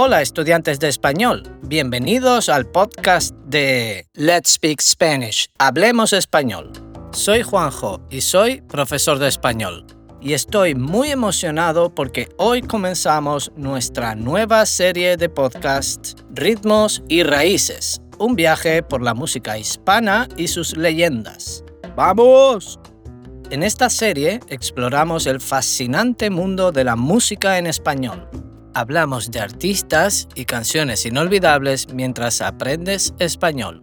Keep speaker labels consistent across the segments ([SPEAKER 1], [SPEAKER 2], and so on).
[SPEAKER 1] Hola estudiantes de español, bienvenidos al podcast de Let's Speak Spanish, Hablemos Español. Soy Juanjo y soy profesor de español. Y estoy muy emocionado porque hoy comenzamos nuestra nueva serie de podcast Ritmos y Raíces, un viaje por la música hispana y sus leyendas. ¡Vamos! En esta serie exploramos el fascinante mundo de la música en español hablamos de artistas y canciones inolvidables mientras aprendes español.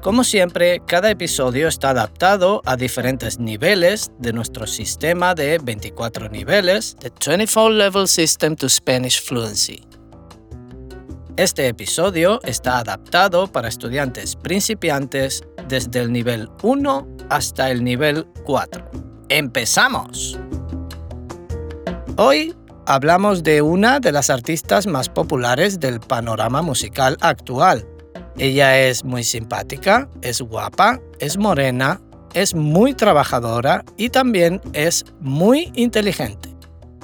[SPEAKER 1] Como siempre, cada episodio está adaptado a diferentes niveles de nuestro sistema de 24 niveles, The 24 Level System to Spanish Fluency. Este episodio está adaptado para estudiantes principiantes desde el nivel 1 hasta el nivel 4. ¡Empezamos! Hoy hablamos de una de las artistas más populares del panorama musical actual. Ella es muy simpática, es guapa, es morena, es muy trabajadora y también es muy inteligente.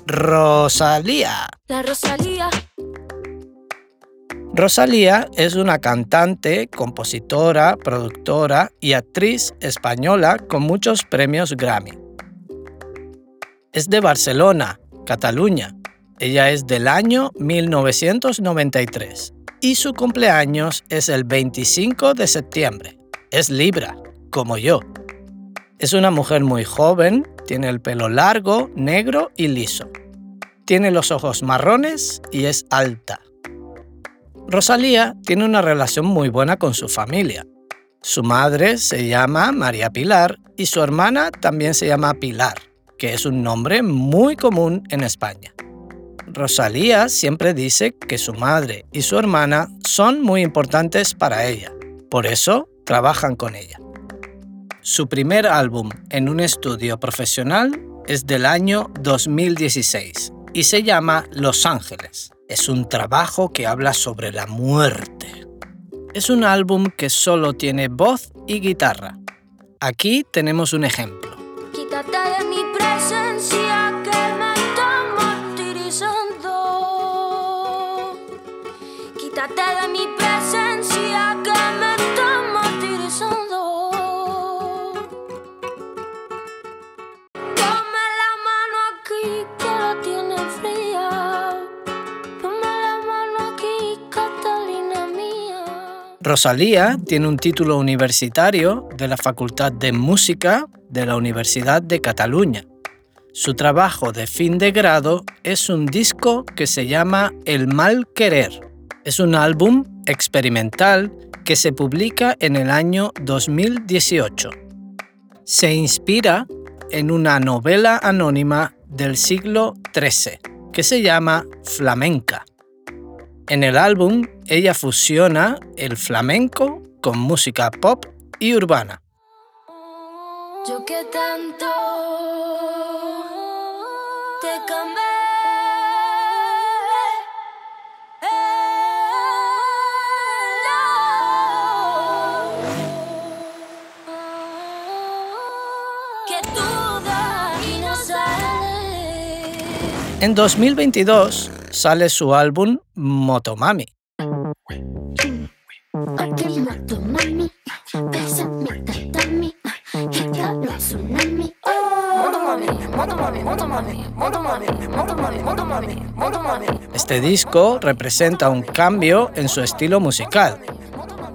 [SPEAKER 1] Rosalía.
[SPEAKER 2] La Rosalía.
[SPEAKER 1] Rosalía es una cantante, compositora, productora y actriz española con muchos premios Grammy. Es de Barcelona, Cataluña. Ella es del año 1993 y su cumpleaños es el 25 de septiembre. Es Libra, como yo. Es una mujer muy joven, tiene el pelo largo, negro y liso. Tiene los ojos marrones y es alta. Rosalía tiene una relación muy buena con su familia. Su madre se llama María Pilar y su hermana también se llama Pilar que es un nombre muy común en España. Rosalía siempre dice que su madre y su hermana son muy importantes para ella, por eso trabajan con ella. Su primer álbum en un estudio profesional es del año 2016 y se llama Los Ángeles. Es un trabajo que habla sobre la muerte. Es un álbum que solo tiene voz y guitarra. Aquí tenemos un ejemplo.
[SPEAKER 2] De mi presencia
[SPEAKER 1] Rosalía tiene un título universitario de la Facultad de Música de la Universidad de Cataluña. Su trabajo de fin de grado es un disco que se llama El Mal Querer. Es un álbum experimental que se publica en el año 2018. Se inspira en una novela anónima del siglo XIII que se llama Flamenca. En el álbum ella fusiona el flamenco con música pop y urbana.
[SPEAKER 2] Yo que tanto te cambié.
[SPEAKER 1] En 2022 sale su álbum Motomami. Este disco representa un cambio en su estilo musical.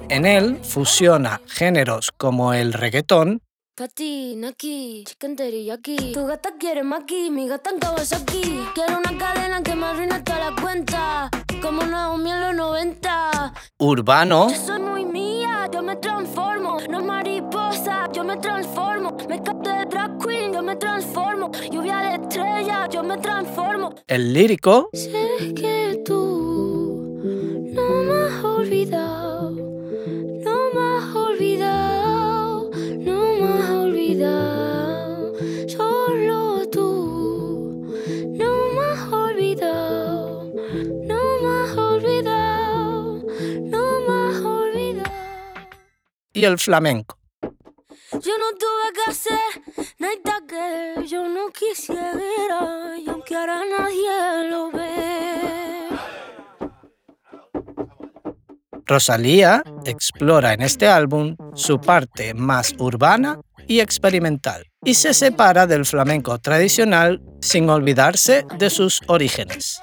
[SPEAKER 1] En él fusiona géneros como el reggaetón,
[SPEAKER 2] Pati, Naki, chicken teriyaki. Tu gata quiere maki, mi gata en Kawasaki. Quiero una cadena que me arruine toda la cuenta. Como Naomi en los 90.
[SPEAKER 1] urbano
[SPEAKER 2] Yo soy muy mía, yo me transformo. No es mariposa, yo me transformo. Me capté de drag queen, yo me transformo. Lluvia de estrella, yo me transformo.
[SPEAKER 1] el lírico
[SPEAKER 2] Sé que tú no me has olvidado, no me has olvidado, no me has olvidado. Solo tú no me has olvidado, no me has olvidado, no me has olvidado.
[SPEAKER 1] y el flamenco.
[SPEAKER 2] Yo no tuve que hacer nada que yo no quisiera y aunque ahora nadie lo ve.
[SPEAKER 1] Rosalía explora en este álbum su parte más urbana y experimental y se separa del flamenco tradicional sin olvidarse de sus orígenes.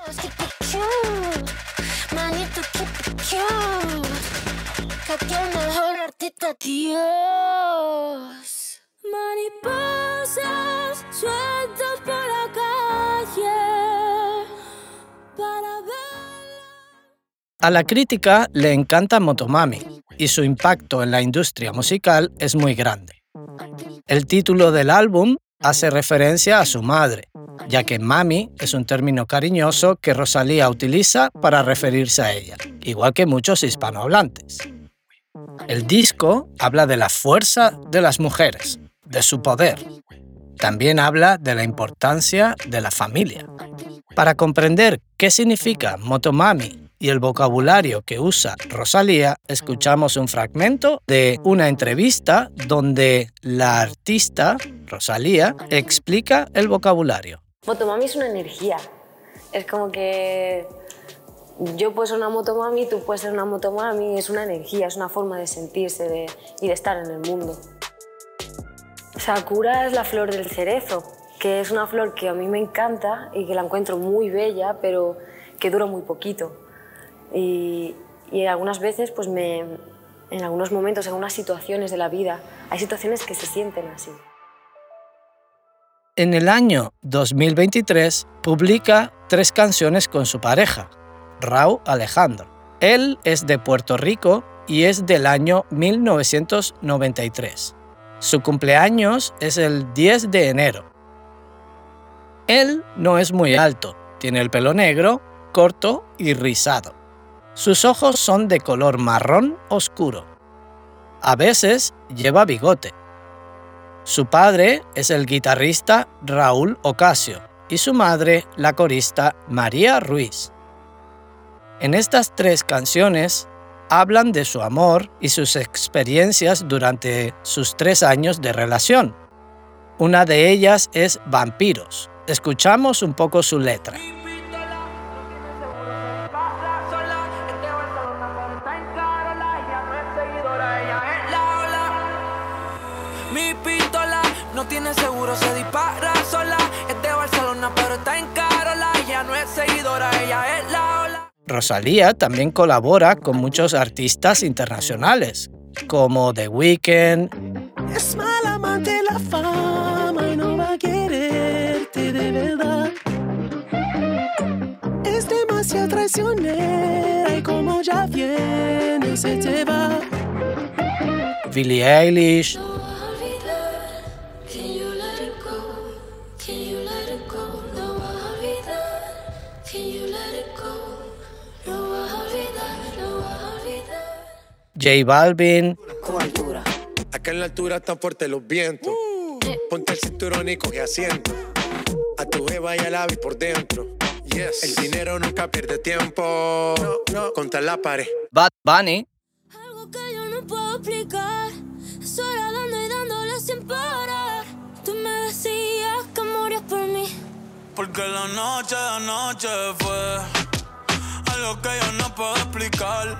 [SPEAKER 1] A la crítica le encanta Motomami y su impacto en la industria musical es muy grande. El título del álbum hace referencia a su madre, ya que mami es un término cariñoso que Rosalía utiliza para referirse a ella, igual que muchos hispanohablantes. El disco habla de la fuerza de las mujeres, de su poder. También habla de la importancia de la familia. Para comprender qué significa Motomami y el vocabulario que usa Rosalía, escuchamos un fragmento de una entrevista donde la artista, Rosalía, explica el vocabulario.
[SPEAKER 3] Motomami es una energía. Es como que yo puedo ser una motomami, tú puedes ser una motomami, es una energía, es una forma de sentirse y de estar en el mundo. Sakura es la flor del cerezo, que es una flor que a mí me encanta y que la encuentro muy bella, pero que dura muy poquito. Y, algunas veces, pues me, en algunos momentos, en algunas situaciones de la vida, hay situaciones que se sienten así.
[SPEAKER 1] En el año 2023 publica tres canciones con su pareja, Raúl Alejandro. Él es de Puerto Rico y es del año 1993. Su cumpleaños es el 10 de enero. Él no es muy alto, tiene el pelo negro, corto y rizado. Sus ojos son de color marrón oscuro. A veces lleva bigote. Su padre es el guitarrista Raúl Ocasio y su madre la corista María Ruiz. En estas tres canciones hablan de su amor y sus experiencias durante sus tres años de relación. Una de ellas es Vampiros. Escuchamos un poco su letra.
[SPEAKER 4] No tiene seguro, se dispara sola. Es de Barcelona, pero está en Carola. Ella no es seguidora, ella es la ola.
[SPEAKER 1] Rosalía también colabora con muchos artistas internacionales, como The Weeknd.
[SPEAKER 5] Es mala amante la fama y no va a quererte de verdad. Es demasiado traicionera y como ya viene se te va.
[SPEAKER 1] Billie Eilish. J Balvin.
[SPEAKER 6] Acá en la altura están fuertes los vientos. Ponte el cinturón y coge asiento. A tu jeva y al ave por dentro. Yes. El dinero nunca pierde tiempo. No, no. Contra la pared.
[SPEAKER 1] Bad Bunny.
[SPEAKER 2] Algo que yo no puedo explicar. Sola dando y dándole sin parar. Tú me decías que morías por mí.
[SPEAKER 4] Porque la noche de anoche fue algo que yo no puedo explicar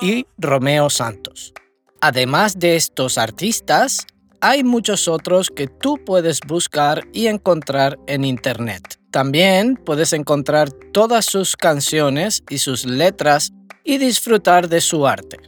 [SPEAKER 4] Y
[SPEAKER 1] Romeo Santos. Además de estos artistas, hay muchos otros que tú puedes buscar y encontrar en Internet. También puedes encontrar todas sus canciones y sus letras y disfrutar de su arte.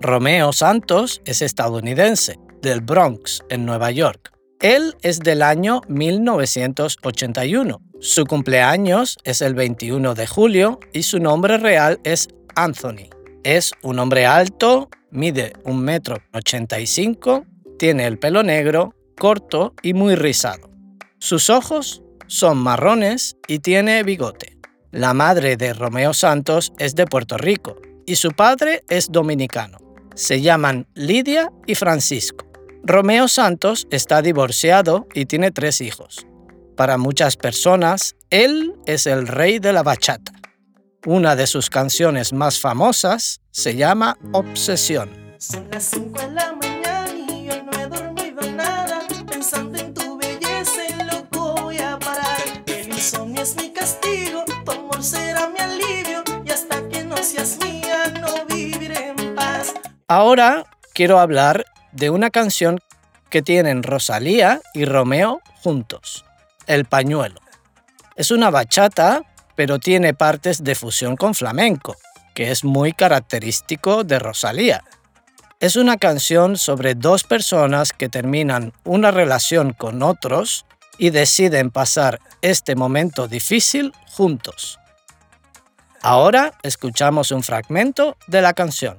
[SPEAKER 1] Romeo Santos es estadounidense, del Bronx, en Nueva York. Él es del año 1981. Su cumpleaños es el 21 de julio y su nombre real es Anthony. Es un hombre alto, mide 1,85 m, tiene el pelo negro, corto y muy rizado. Sus ojos son marrones y tiene bigote. La madre de Romeo Santos es de Puerto Rico y su padre es dominicano. Se llaman Lidia y Francisco. Romeo Santos está divorciado y tiene tres hijos. Para muchas personas, él es el rey de la bachata. Una de sus canciones más famosas se llama Obsesión.
[SPEAKER 5] Son las de la mañana y yo no he dormido nada.
[SPEAKER 1] Ahora quiero hablar de una canción que tienen Rosalía y Romeo juntos, El pañuelo. Es una bachata, pero tiene partes de fusión con flamenco, que es muy característico de Rosalía. Es una canción sobre dos personas que terminan una relación con otros y deciden pasar este momento difícil juntos. Ahora escuchamos un fragmento de la canción.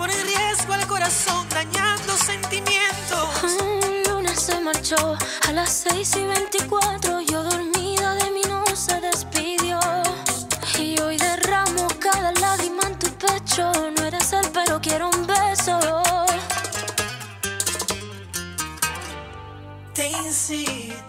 [SPEAKER 5] Pone en riesgo al corazón dañando sentimientos.
[SPEAKER 2] El lunes se marchó a las 6 y 24. Yo dormida de mí no se despidió. Y hoy derramo cada lágrima en tu pecho. No eres él, pero quiero un beso.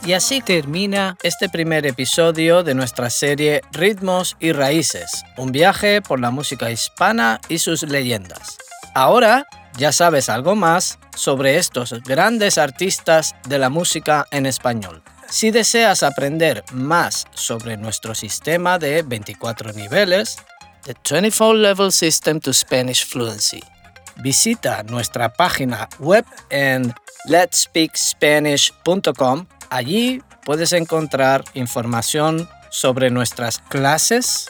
[SPEAKER 1] Y así termina este primer episodio de nuestra serie Ritmos y Raíces, un viaje por la música hispana y sus leyendas. Ahora ya sabes algo más sobre estos grandes artistas de la música en español. Si deseas aprender más sobre nuestro sistema de 24 niveles, The 24 Level System to Spanish Fluency, visita nuestra página web en letspeakspanish.com. Allí puedes encontrar información sobre nuestras clases